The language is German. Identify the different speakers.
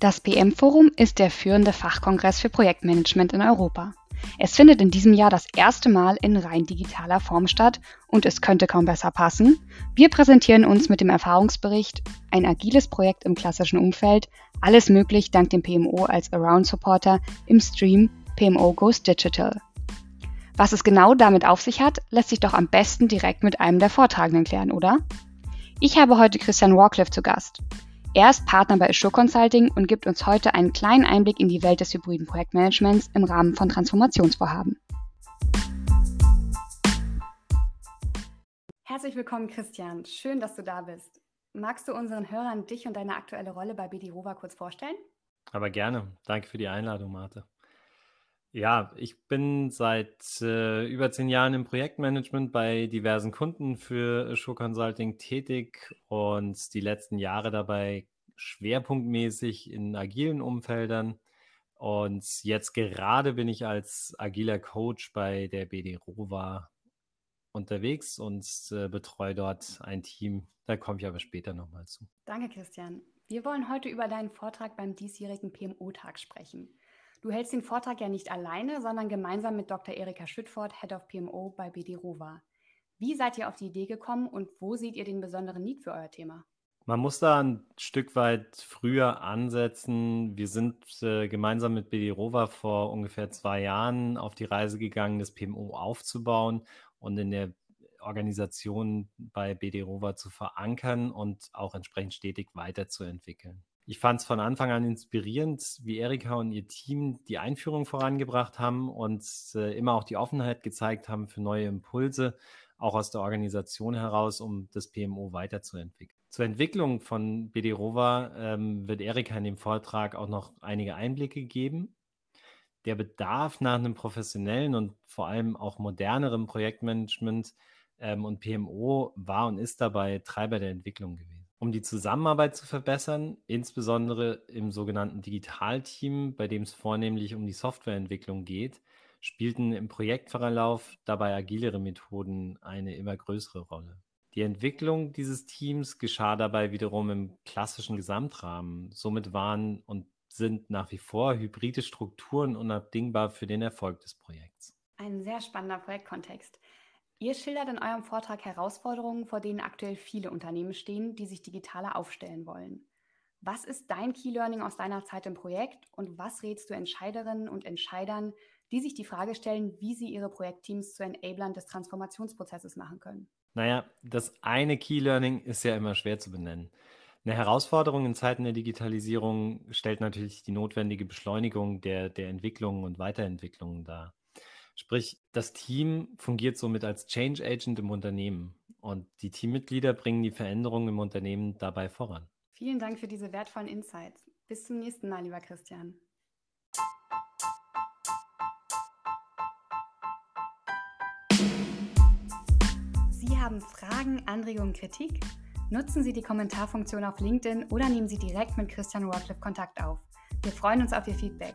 Speaker 1: Das PM-Forum ist der führende Fachkongress für Projektmanagement in Europa. Es findet in diesem Jahr das erste Mal in rein digitaler Form statt und es könnte kaum besser passen. Wir präsentieren uns mit dem Erfahrungsbericht Ein agiles Projekt im klassischen Umfeld, alles möglich dank dem PMO als Around-Supporter im Stream PMO Goes Digital. Was es genau damit auf sich hat, lässt sich doch am besten direkt mit einem der Vortragenden klären, oder? Ich habe heute Christian Warcliffe zu Gast. Er ist Partner bei Assure Consulting und gibt uns heute einen kleinen Einblick in die Welt des hybriden Projektmanagements im Rahmen von Transformationsvorhaben. Herzlich willkommen, Christian. Schön, dass du da bist. Magst du unseren Hörern dich und deine aktuelle Rolle bei BD Rova kurz vorstellen?
Speaker 2: Aber gerne. Danke für die Einladung, Marte. Ja, ich bin seit äh, über zehn Jahren im Projektmanagement bei diversen Kunden für Show Consulting tätig und die letzten Jahre dabei schwerpunktmäßig in agilen Umfeldern. Und jetzt gerade bin ich als agiler Coach bei der BD Rova unterwegs und äh, betreue dort ein Team. Da komme ich aber später nochmal zu.
Speaker 1: Danke, Christian. Wir wollen heute über deinen Vortrag beim diesjährigen PMO-Tag sprechen. Du hältst den Vortrag ja nicht alleine, sondern gemeinsam mit Dr. Erika Schüttfort, Head of PMO bei BD Rova. Wie seid ihr auf die Idee gekommen und wo seht ihr den besonderen Need für euer Thema?
Speaker 2: Man muss da ein Stück weit früher ansetzen. Wir sind äh, gemeinsam mit BD Rova vor ungefähr zwei Jahren auf die Reise gegangen, das PMO aufzubauen und in der Organisation bei BD Rova zu verankern und auch entsprechend stetig weiterzuentwickeln. Ich fand es von Anfang an inspirierend, wie Erika und ihr Team die Einführung vorangebracht haben und äh, immer auch die Offenheit gezeigt haben für neue Impulse, auch aus der Organisation heraus, um das PMO weiterzuentwickeln. Zur Entwicklung von BD Rova ähm, wird Erika in dem Vortrag auch noch einige Einblicke geben. Der Bedarf nach einem professionellen und vor allem auch moderneren Projektmanagement ähm, und PMO war und ist dabei Treiber der Entwicklung gewesen. Um die Zusammenarbeit zu verbessern, insbesondere im sogenannten Digitalteam, bei dem es vornehmlich um die Softwareentwicklung geht, spielten im Projektverlauf dabei agilere Methoden eine immer größere Rolle. Die Entwicklung dieses Teams geschah dabei wiederum im klassischen Gesamtrahmen. Somit waren und sind nach wie vor hybride Strukturen unabdingbar für den Erfolg des Projekts.
Speaker 1: Ein sehr spannender Projektkontext. Ihr schildert in eurem Vortrag Herausforderungen, vor denen aktuell viele Unternehmen stehen, die sich digitaler aufstellen wollen. Was ist dein Key Learning aus deiner Zeit im Projekt und was rätst du Entscheiderinnen und Entscheidern, die sich die Frage stellen, wie sie ihre Projektteams zu Enablern des Transformationsprozesses machen können?
Speaker 2: Naja, das eine Key Learning ist ja immer schwer zu benennen. Eine Herausforderung in Zeiten der Digitalisierung stellt natürlich die notwendige Beschleunigung der, der Entwicklungen und Weiterentwicklungen dar. Sprich, das Team fungiert somit als Change Agent im Unternehmen und die Teammitglieder bringen die Veränderungen im Unternehmen dabei voran.
Speaker 1: Vielen Dank für diese wertvollen Insights. Bis zum nächsten Mal, lieber Christian. Sie haben Fragen, Anregungen, Kritik? Nutzen Sie die Kommentarfunktion auf LinkedIn oder nehmen Sie direkt mit Christian Warcliffe Kontakt auf. Wir freuen uns auf Ihr Feedback.